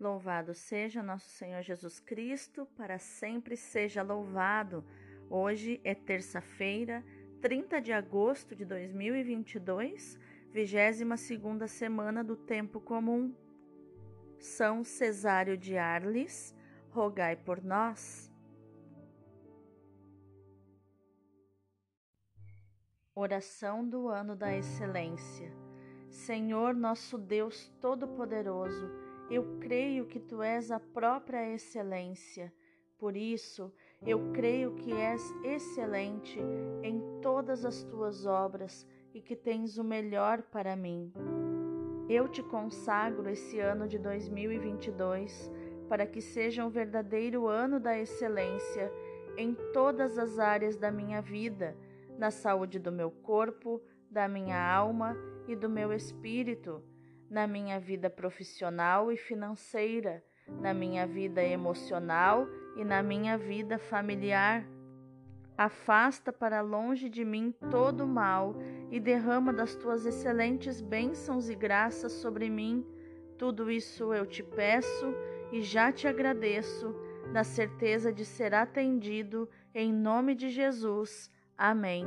Louvado seja nosso Senhor Jesus Cristo, para sempre seja louvado. Hoje é terça-feira, 30 de agosto de 2022, 22 semana do tempo comum. São Cesário de Arles, rogai por nós. Oração do ano da excelência. Senhor nosso Deus todo-poderoso, eu creio que tu és a própria excelência. Por isso, eu creio que és excelente em todas as tuas obras e que tens o melhor para mim. Eu te consagro esse ano de 2022 para que seja um verdadeiro ano da excelência em todas as áreas da minha vida, na saúde do meu corpo, da minha alma e do meu espírito na minha vida profissional e financeira, na minha vida emocional e na minha vida familiar. Afasta para longe de mim todo o mal e derrama das tuas excelentes bênçãos e graças sobre mim. Tudo isso eu te peço e já te agradeço, na certeza de ser atendido, em nome de Jesus. Amém.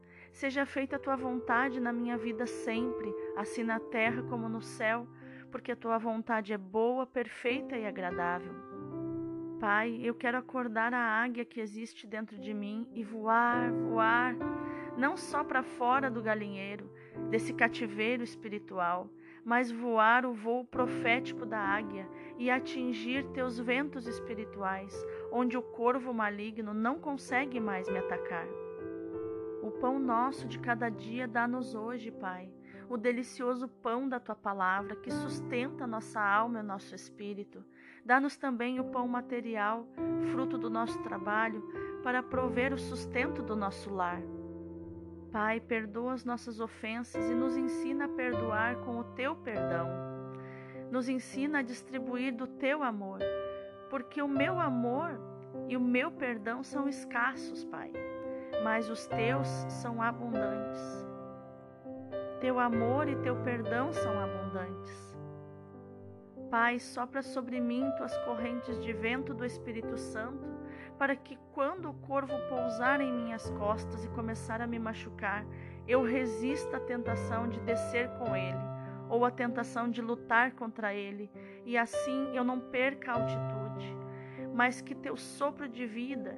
Seja feita a tua vontade na minha vida sempre, assim na terra como no céu, porque a tua vontade é boa, perfeita e agradável. Pai, eu quero acordar a águia que existe dentro de mim e voar, voar, não só para fora do galinheiro, desse cativeiro espiritual, mas voar o voo profético da águia e atingir teus ventos espirituais, onde o corvo maligno não consegue mais me atacar. O pão nosso de cada dia dá-nos hoje, Pai, o delicioso pão da tua palavra que sustenta nossa alma e nosso espírito. Dá-nos também o pão material, fruto do nosso trabalho, para prover o sustento do nosso lar. Pai, perdoa as nossas ofensas e nos ensina a perdoar com o teu perdão. Nos ensina a distribuir do teu amor, porque o meu amor e o meu perdão são escassos, Pai mas os teus são abundantes. Teu amor e teu perdão são abundantes. Pai, sopra sobre mim tuas correntes de vento do Espírito Santo, para que quando o corvo pousar em minhas costas e começar a me machucar, eu resista à tentação de descer com ele, ou à tentação de lutar contra ele, e assim eu não perca a altitude, mas que teu sopro de vida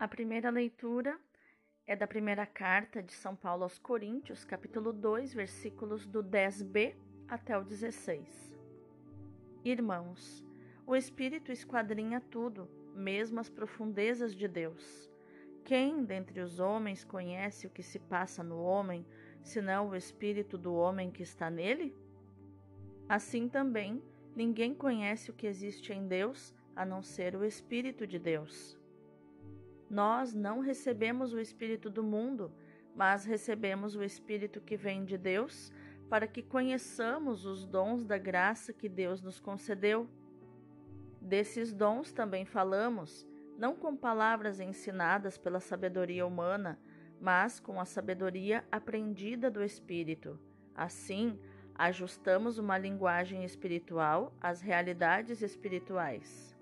A primeira leitura é da primeira carta de São Paulo aos Coríntios, capítulo 2, versículos do 10b até o 16. Irmãos, o Espírito esquadrinha tudo, mesmo as profundezas de Deus. Quem dentre os homens conhece o que se passa no homem, senão o Espírito do homem que está nele? Assim também, ninguém conhece o que existe em Deus a não ser o Espírito de Deus. Nós não recebemos o Espírito do mundo, mas recebemos o Espírito que vem de Deus, para que conheçamos os dons da graça que Deus nos concedeu. Desses dons também falamos, não com palavras ensinadas pela sabedoria humana, mas com a sabedoria aprendida do Espírito. Assim, ajustamos uma linguagem espiritual às realidades espirituais.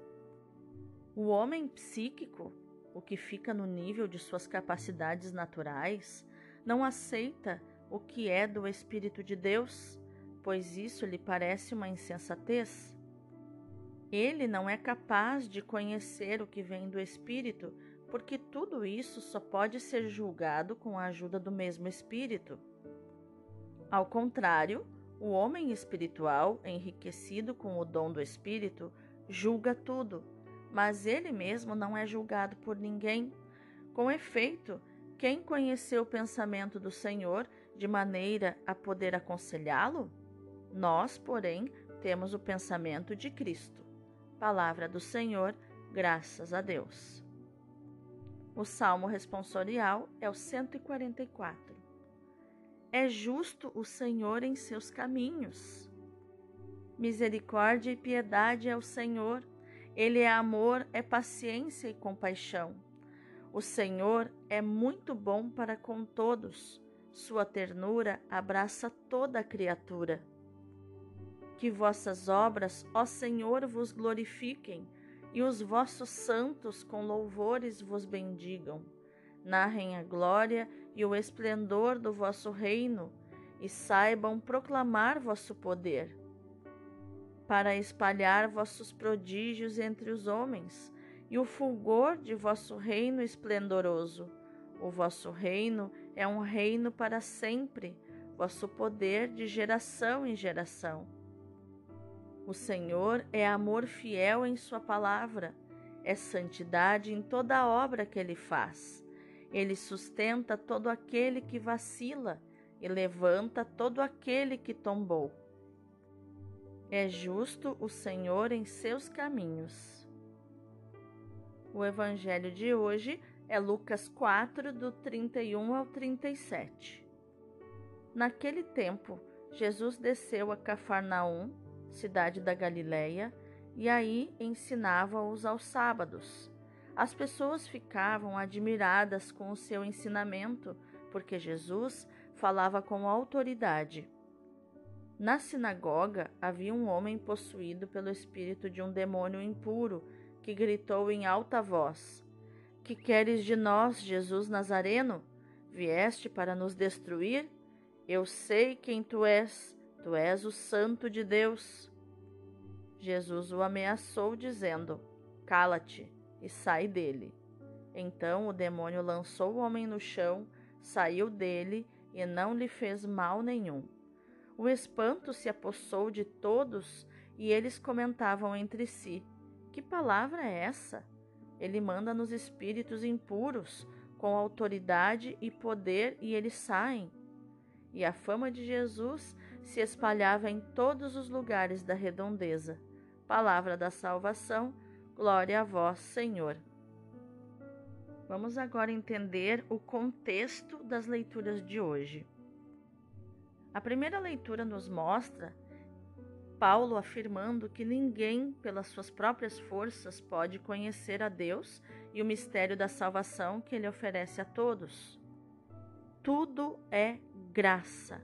O homem psíquico o que fica no nível de suas capacidades naturais, não aceita o que é do Espírito de Deus, pois isso lhe parece uma insensatez. Ele não é capaz de conhecer o que vem do Espírito, porque tudo isso só pode ser julgado com a ajuda do mesmo Espírito. Ao contrário, o homem espiritual, enriquecido com o dom do Espírito, julga tudo mas ele mesmo não é julgado por ninguém. Com efeito, quem conheceu o pensamento do Senhor de maneira a poder aconselhá-lo? Nós, porém, temos o pensamento de Cristo. Palavra do Senhor, graças a Deus. O salmo responsorial é o 144. É justo o Senhor em seus caminhos. Misericórdia e piedade é o Senhor ele é amor, é paciência e compaixão. O Senhor é muito bom para com todos. Sua ternura abraça toda a criatura. Que vossas obras, ó Senhor, vos glorifiquem e os vossos santos com louvores vos bendigam. Narrem a glória e o esplendor do vosso reino e saibam proclamar vosso poder para espalhar vossos prodígios entre os homens e o fulgor de vosso reino esplendoroso. O vosso reino é um reino para sempre, vosso poder de geração em geração. O Senhor é amor fiel em Sua palavra, é santidade em toda a obra que Ele faz. Ele sustenta todo aquele que vacila e levanta todo aquele que tombou. É justo o Senhor em seus caminhos. O evangelho de hoje é Lucas 4, do 31 ao 37. Naquele tempo, Jesus desceu a Cafarnaum, cidade da Galileia, e aí ensinava-os aos sábados. As pessoas ficavam admiradas com o seu ensinamento, porque Jesus falava com autoridade. Na sinagoga havia um homem possuído pelo espírito de um demônio impuro que gritou em alta voz: Que queres de nós, Jesus Nazareno? Vieste para nos destruir? Eu sei quem tu és, tu és o Santo de Deus. Jesus o ameaçou, dizendo: Cala-te e sai dele. Então o demônio lançou o homem no chão, saiu dele e não lhe fez mal nenhum. O espanto se apossou de todos e eles comentavam entre si: Que palavra é essa? Ele manda nos espíritos impuros, com autoridade e poder, e eles saem. E a fama de Jesus se espalhava em todos os lugares da redondeza. Palavra da salvação, glória a vós, Senhor. Vamos agora entender o contexto das leituras de hoje. A primeira leitura nos mostra Paulo afirmando que ninguém, pelas suas próprias forças, pode conhecer a Deus e o mistério da salvação que ele oferece a todos. Tudo é graça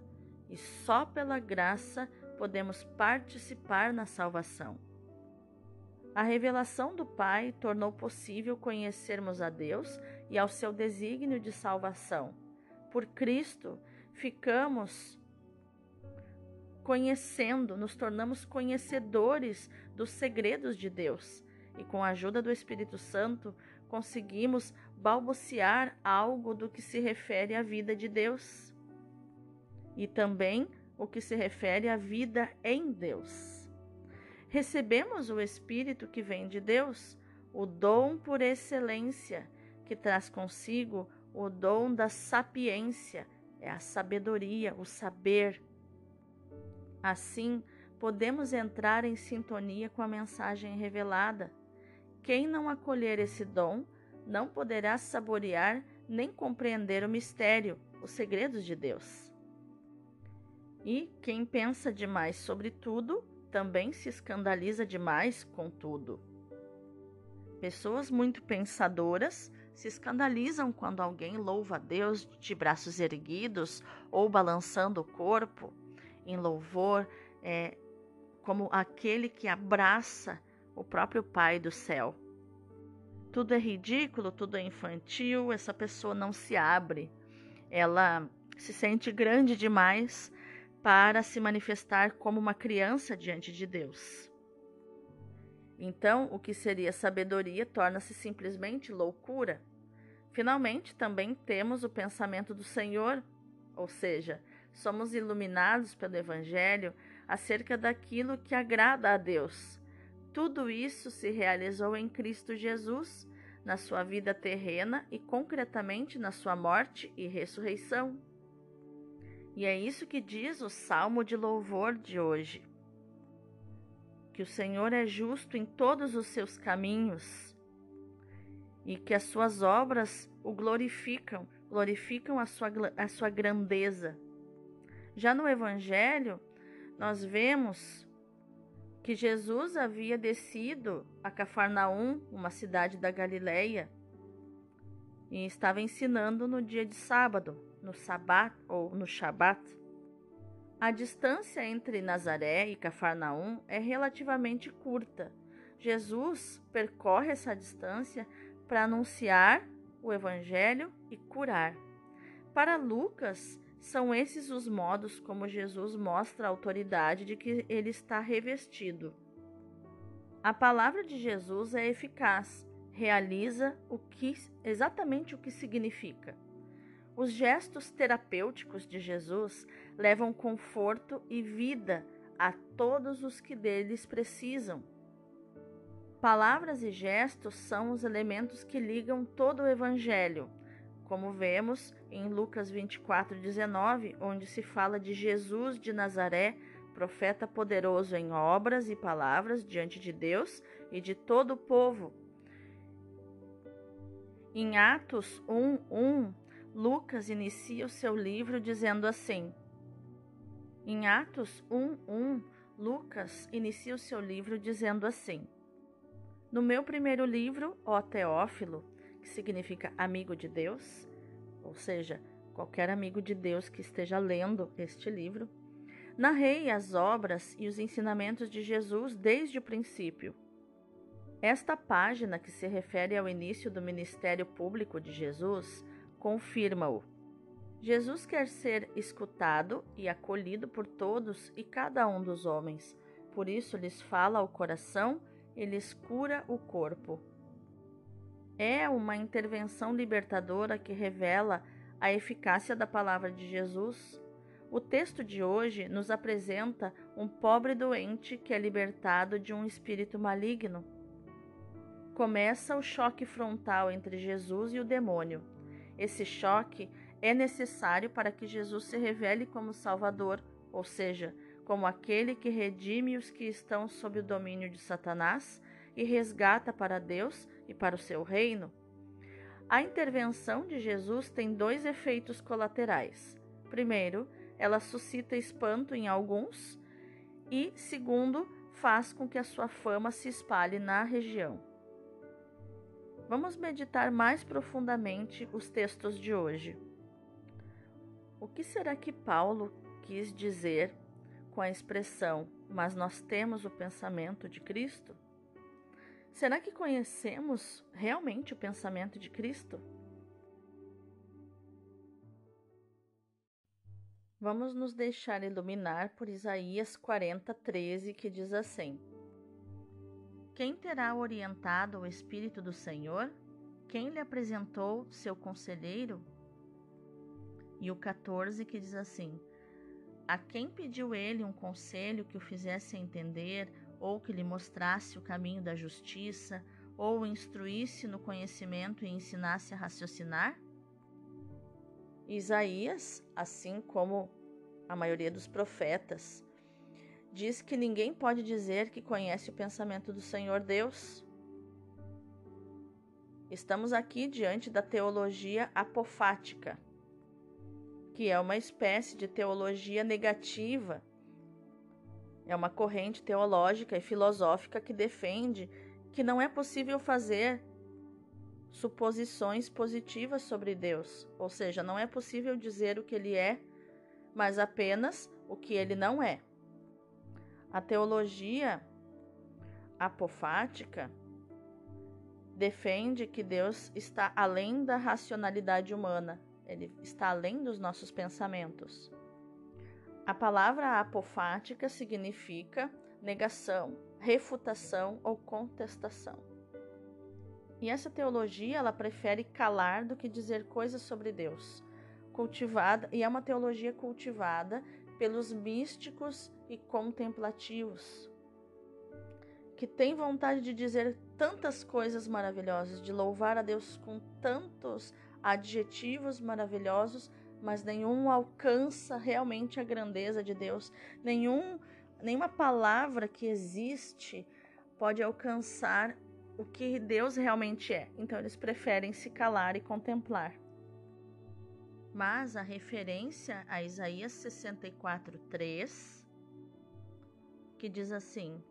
e só pela graça podemos participar na salvação. A revelação do Pai tornou possível conhecermos a Deus e ao seu desígnio de salvação. Por Cristo, ficamos conhecendo, nos tornamos conhecedores dos segredos de Deus e, com a ajuda do Espírito Santo, conseguimos balbuciar algo do que se refere à vida de Deus e também o que se refere à vida em Deus. Recebemos o Espírito que vem de Deus, o dom por excelência, que traz consigo o dom da sapiência, é a sabedoria, o saber. Assim, podemos entrar em sintonia com a mensagem revelada. Quem não acolher esse dom não poderá saborear nem compreender o mistério, os segredos de Deus. E quem pensa demais sobre tudo também se escandaliza demais com tudo. Pessoas muito pensadoras se escandalizam quando alguém louva a Deus de braços erguidos ou balançando o corpo em louvor, é, como aquele que abraça o próprio Pai do céu. Tudo é ridículo, tudo é infantil, essa pessoa não se abre, ela se sente grande demais para se manifestar como uma criança diante de Deus. Então, o que seria sabedoria torna-se simplesmente loucura. Finalmente, também temos o pensamento do Senhor, ou seja, somos iluminados pelo Evangelho acerca daquilo que agrada a Deus. Tudo isso se realizou em Cristo Jesus, na sua vida terrena e concretamente na sua morte e ressurreição. E é isso que diz o salmo de louvor de hoje. Que o Senhor é justo em todos os seus caminhos e que as suas obras o glorificam, glorificam a sua, a sua grandeza. Já no Evangelho, nós vemos que Jesus havia descido a Cafarnaum, uma cidade da Galileia, e estava ensinando no dia de sábado no Sabat ou no Shabat. A distância entre Nazaré e Cafarnaum é relativamente curta. Jesus percorre essa distância para anunciar o Evangelho e curar. Para Lucas, são esses os modos como Jesus mostra a autoridade de que ele está revestido. A palavra de Jesus é eficaz, realiza o que exatamente o que significa. Os gestos terapêuticos de Jesus levam conforto e vida a todos os que deles precisam. Palavras e gestos são os elementos que ligam todo o Evangelho, como vemos em Lucas 24, 19, onde se fala de Jesus de Nazaré, profeta poderoso em obras e palavras diante de Deus e de todo o povo. Em Atos 1, 1, Lucas inicia o seu livro dizendo assim: Em Atos 1:1, Lucas inicia o seu livro dizendo assim: No meu primeiro livro, ó Teófilo, que significa amigo de Deus, ou seja, qualquer amigo de Deus que esteja lendo este livro, narrei as obras e os ensinamentos de Jesus desde o princípio. Esta página, que se refere ao início do ministério público de Jesus, confirma-o. Jesus quer ser escutado e acolhido por todos e cada um dos homens. Por isso lhes fala ao coração e lhes cura o corpo. É uma intervenção libertadora que revela a eficácia da palavra de Jesus. O texto de hoje nos apresenta um pobre doente que é libertado de um espírito maligno. Começa o choque frontal entre Jesus e o demônio. Esse choque é necessário para que Jesus se revele como Salvador, ou seja, como aquele que redime os que estão sob o domínio de Satanás e resgata para Deus e para o seu reino. A intervenção de Jesus tem dois efeitos colaterais. Primeiro, ela suscita espanto em alguns, e segundo, faz com que a sua fama se espalhe na região. Vamos meditar mais profundamente os textos de hoje. O que será que Paulo quis dizer com a expressão, mas nós temos o pensamento de Cristo? Será que conhecemos realmente o pensamento de Cristo? Vamos nos deixar iluminar por Isaías 40, 13, que diz assim: Quem terá orientado o Espírito do Senhor? Quem lhe apresentou seu conselheiro? E o 14 que diz assim: A quem pediu ele um conselho que o fizesse entender ou que lhe mostrasse o caminho da justiça, ou o instruísse no conhecimento e ensinasse a raciocinar? Isaías, assim como a maioria dos profetas, diz que ninguém pode dizer que conhece o pensamento do Senhor Deus. Estamos aqui diante da teologia apofática, que é uma espécie de teologia negativa é uma corrente teológica e filosófica que defende que não é possível fazer suposições positivas sobre Deus, ou seja, não é possível dizer o que ele é, mas apenas o que ele não é. A teologia apofática defende que Deus está além da racionalidade humana, ele está além dos nossos pensamentos. A palavra apofática significa negação, refutação ou contestação. E essa teologia, ela prefere calar do que dizer coisas sobre Deus. Cultivada, e é uma teologia cultivada pelos místicos e contemplativos, que tem vontade de dizer tantas coisas maravilhosas, de louvar a Deus com tantos adjetivos maravilhosos, mas nenhum alcança realmente a grandeza de Deus. Nenhum, nenhuma palavra que existe pode alcançar o que Deus realmente é. Então eles preferem se calar e contemplar. Mas a referência a Isaías 64:3 que diz assim: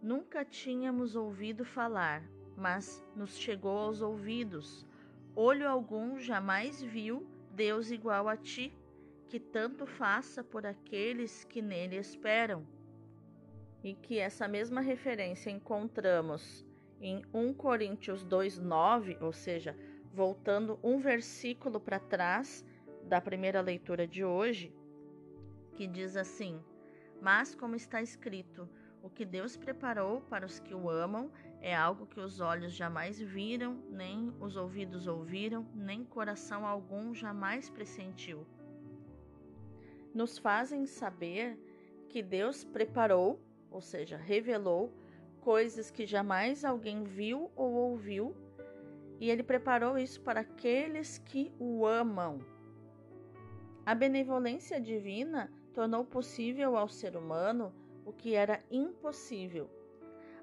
Nunca tínhamos ouvido falar, mas nos chegou aos ouvidos. Olho algum jamais viu Deus igual a ti, que tanto faça por aqueles que nele esperam. E que essa mesma referência encontramos em 1 Coríntios 2:9, ou seja, voltando um versículo para trás da primeira leitura de hoje, que diz assim: Mas como está escrito, o que Deus preparou para os que o amam é algo que os olhos jamais viram, nem os ouvidos ouviram, nem coração algum jamais pressentiu. Nos fazem saber que Deus preparou, ou seja, revelou, coisas que jamais alguém viu ou ouviu, e Ele preparou isso para aqueles que o amam. A benevolência divina tornou possível ao ser humano o que era impossível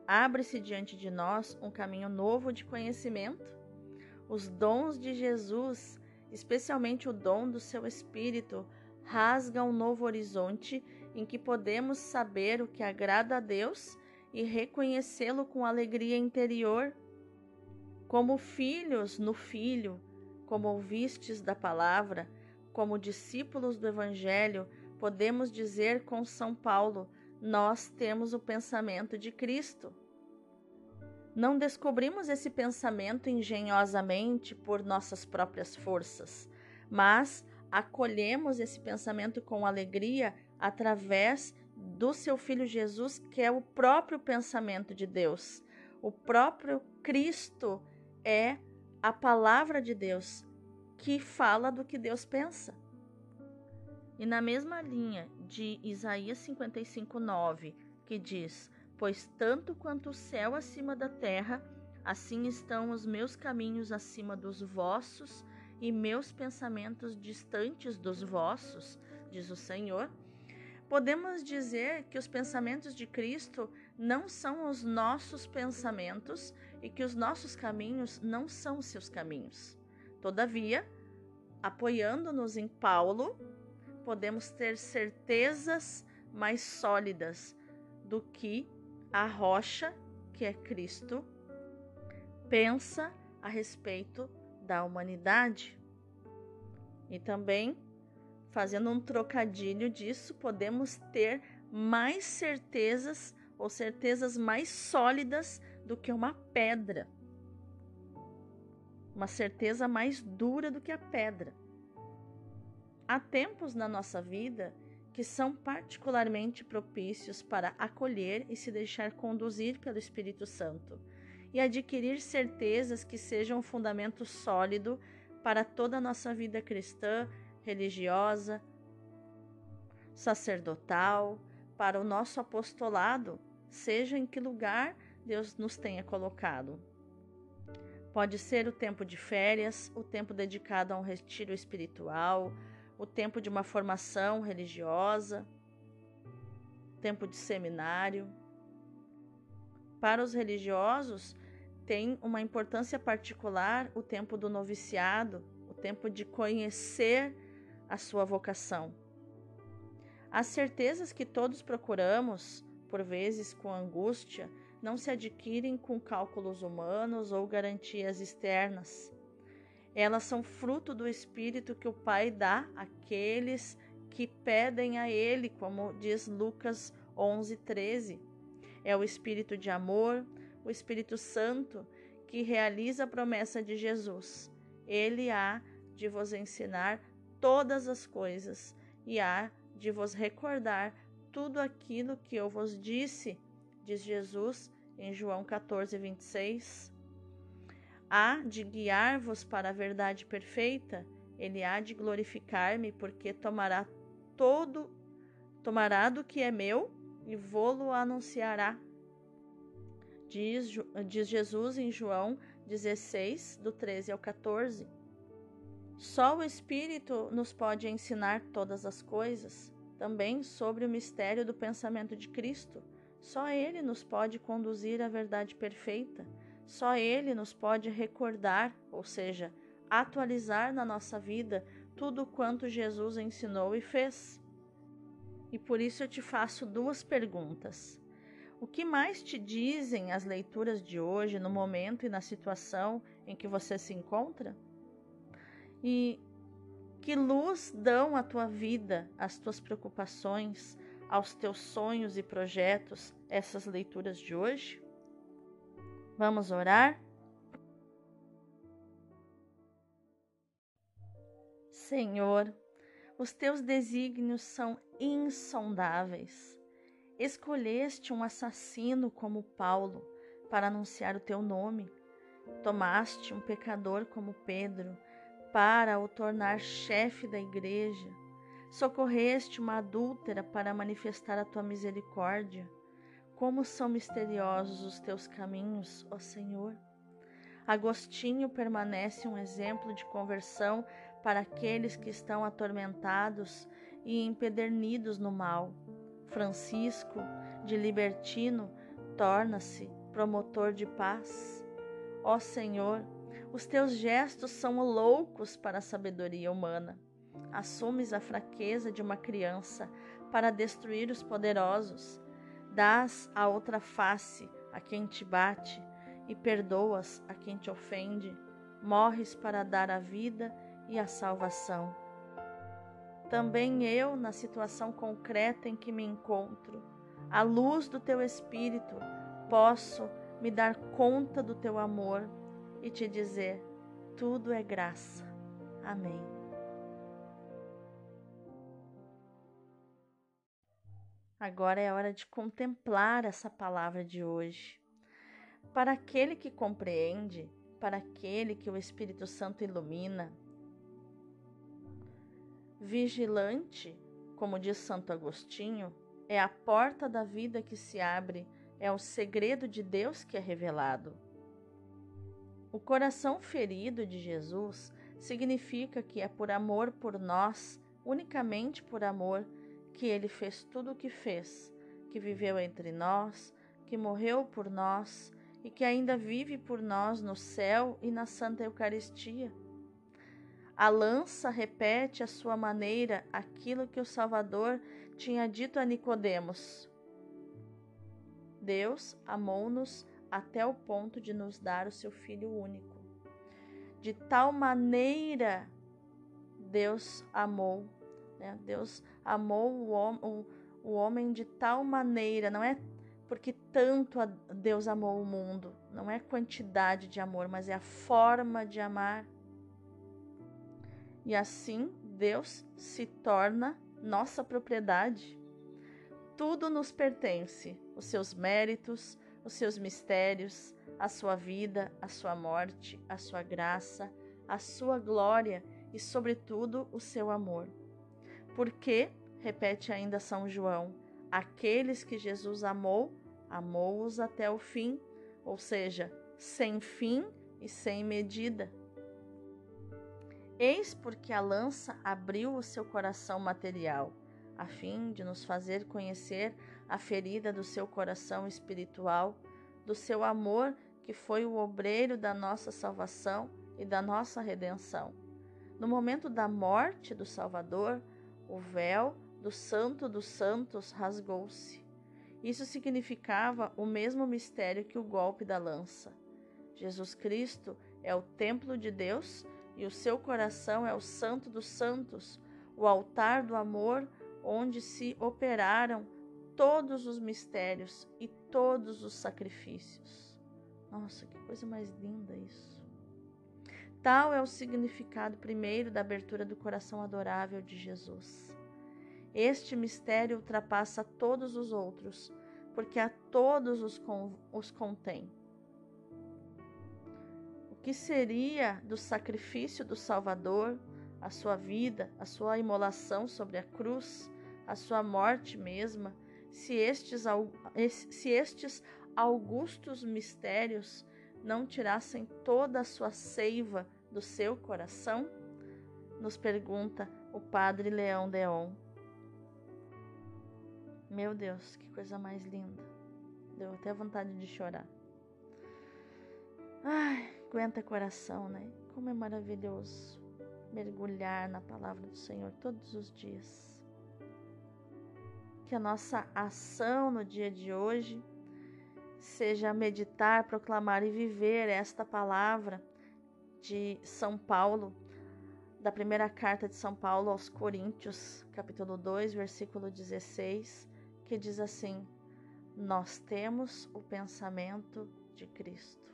abre-se diante de nós um caminho novo de conhecimento. Os dons de Jesus, especialmente o dom do seu Espírito, rasgam um novo horizonte em que podemos saber o que agrada a Deus e reconhecê-lo com alegria interior. Como filhos no Filho, como ouvistes da palavra, como discípulos do Evangelho, podemos dizer com São Paulo: nós temos o pensamento de Cristo. Não descobrimos esse pensamento engenhosamente por nossas próprias forças, mas acolhemos esse pensamento com alegria através do seu Filho Jesus, que é o próprio pensamento de Deus. O próprio Cristo é a palavra de Deus que fala do que Deus pensa. E na mesma linha de Isaías 55, 9, que diz: Pois tanto quanto o céu acima da terra, assim estão os meus caminhos acima dos vossos e meus pensamentos distantes dos vossos, diz o Senhor. Podemos dizer que os pensamentos de Cristo não são os nossos pensamentos e que os nossos caminhos não são seus caminhos. Todavia, apoiando-nos em Paulo, podemos ter certezas mais sólidas do que a rocha, que é Cristo, pensa a respeito da humanidade. E também, fazendo um trocadilho disso, podemos ter mais certezas ou certezas mais sólidas do que uma pedra. Uma certeza mais dura do que a pedra. Há tempos na nossa vida que são particularmente propícios para acolher e se deixar conduzir pelo Espírito Santo e adquirir certezas que sejam um fundamento sólido para toda a nossa vida cristã, religiosa, sacerdotal, para o nosso apostolado, seja em que lugar Deus nos tenha colocado. Pode ser o tempo de férias, o tempo dedicado a um retiro espiritual, o tempo de uma formação religiosa, tempo de seminário. Para os religiosos, tem uma importância particular o tempo do noviciado, o tempo de conhecer a sua vocação. As certezas que todos procuramos, por vezes com angústia, não se adquirem com cálculos humanos ou garantias externas. Elas são fruto do Espírito que o Pai dá àqueles que pedem a Ele, como diz Lucas 11, 13. É o Espírito de amor, o Espírito Santo que realiza a promessa de Jesus. Ele há de vos ensinar todas as coisas e há de vos recordar tudo aquilo que eu vos disse, diz Jesus em João 14, 26 há de guiar-vos para a verdade perfeita, ele há de glorificar-me, porque tomará todo, tomará do que é meu e vô-lo anunciará. Diz, diz Jesus em João 16, do 13 ao 14. Só o Espírito nos pode ensinar todas as coisas, também sobre o mistério do pensamento de Cristo. Só Ele nos pode conduzir à verdade perfeita só Ele nos pode recordar, ou seja, atualizar na nossa vida tudo quanto Jesus ensinou e fez. E por isso eu te faço duas perguntas. O que mais te dizem as leituras de hoje, no momento e na situação em que você se encontra? E que luz dão à tua vida, às tuas preocupações, aos teus sonhos e projetos essas leituras de hoje? Vamos orar? Senhor, os teus desígnios são insondáveis. Escolheste um assassino como Paulo para anunciar o teu nome. Tomaste um pecador como Pedro para o tornar chefe da igreja. Socorreste uma adúltera para manifestar a tua misericórdia. Como são misteriosos os teus caminhos, ó Senhor. Agostinho permanece um exemplo de conversão para aqueles que estão atormentados e empedernidos no mal. Francisco, de libertino, torna-se promotor de paz. Ó Senhor, os teus gestos são loucos para a sabedoria humana. Assumes a fraqueza de uma criança para destruir os poderosos Dás a outra face a quem te bate e perdoas a quem te ofende. Morres para dar a vida e a salvação. Também eu, na situação concreta em que me encontro, à luz do teu Espírito, posso me dar conta do teu amor e te dizer: tudo é graça. Amém. Agora é hora de contemplar essa palavra de hoje. Para aquele que compreende, para aquele que o Espírito Santo ilumina, vigilante, como diz Santo Agostinho, é a porta da vida que se abre, é o segredo de Deus que é revelado. O coração ferido de Jesus significa que é por amor por nós, unicamente por amor, que ele fez tudo o que fez, que viveu entre nós, que morreu por nós e que ainda vive por nós no céu e na Santa Eucaristia. A lança repete à sua maneira aquilo que o Salvador tinha dito a Nicodemos. Deus amou-nos até o ponto de nos dar o seu Filho único. De tal maneira Deus amou, né? Deus amou o, o, o homem de tal maneira, não é porque tanto Deus amou o mundo, não é quantidade de amor, mas é a forma de amar. E assim Deus se torna nossa propriedade. Tudo nos pertence, os seus méritos, os seus mistérios, a sua vida, a sua morte, a sua graça, a sua glória e, sobretudo, o seu amor. Porque, repete ainda São João, aqueles que Jesus amou, amou-os até o fim, ou seja, sem fim e sem medida. Eis porque a lança abriu o seu coração material, a fim de nos fazer conhecer a ferida do seu coração espiritual, do seu amor que foi o obreiro da nossa salvação e da nossa redenção. No momento da morte do Salvador, o véu do Santo dos Santos rasgou-se. Isso significava o mesmo mistério que o golpe da lança. Jesus Cristo é o templo de Deus e o seu coração é o Santo dos Santos, o altar do amor onde se operaram todos os mistérios e todos os sacrifícios. Nossa, que coisa mais linda isso! Tal é o significado primeiro da abertura do coração adorável de Jesus. Este mistério ultrapassa todos os outros, porque a todos os, os contém que seria do sacrifício do Salvador, a sua vida, a sua imolação sobre a cruz, a sua morte mesma, se estes, se estes augustos mistérios não tirassem toda a sua seiva do seu coração? Nos pergunta o Padre Leão Deon. Meu Deus, que coisa mais linda. Deu até vontade de chorar. Ai, aguenta coração, né? Como é maravilhoso mergulhar na palavra do Senhor todos os dias. Que a nossa ação no dia de hoje seja meditar, proclamar e viver esta palavra de São Paulo, da primeira carta de São Paulo aos Coríntios, capítulo 2, versículo 16, que diz assim: Nós temos o pensamento de Cristo.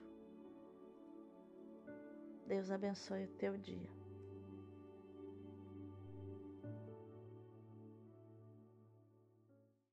Deus abençoe o teu dia.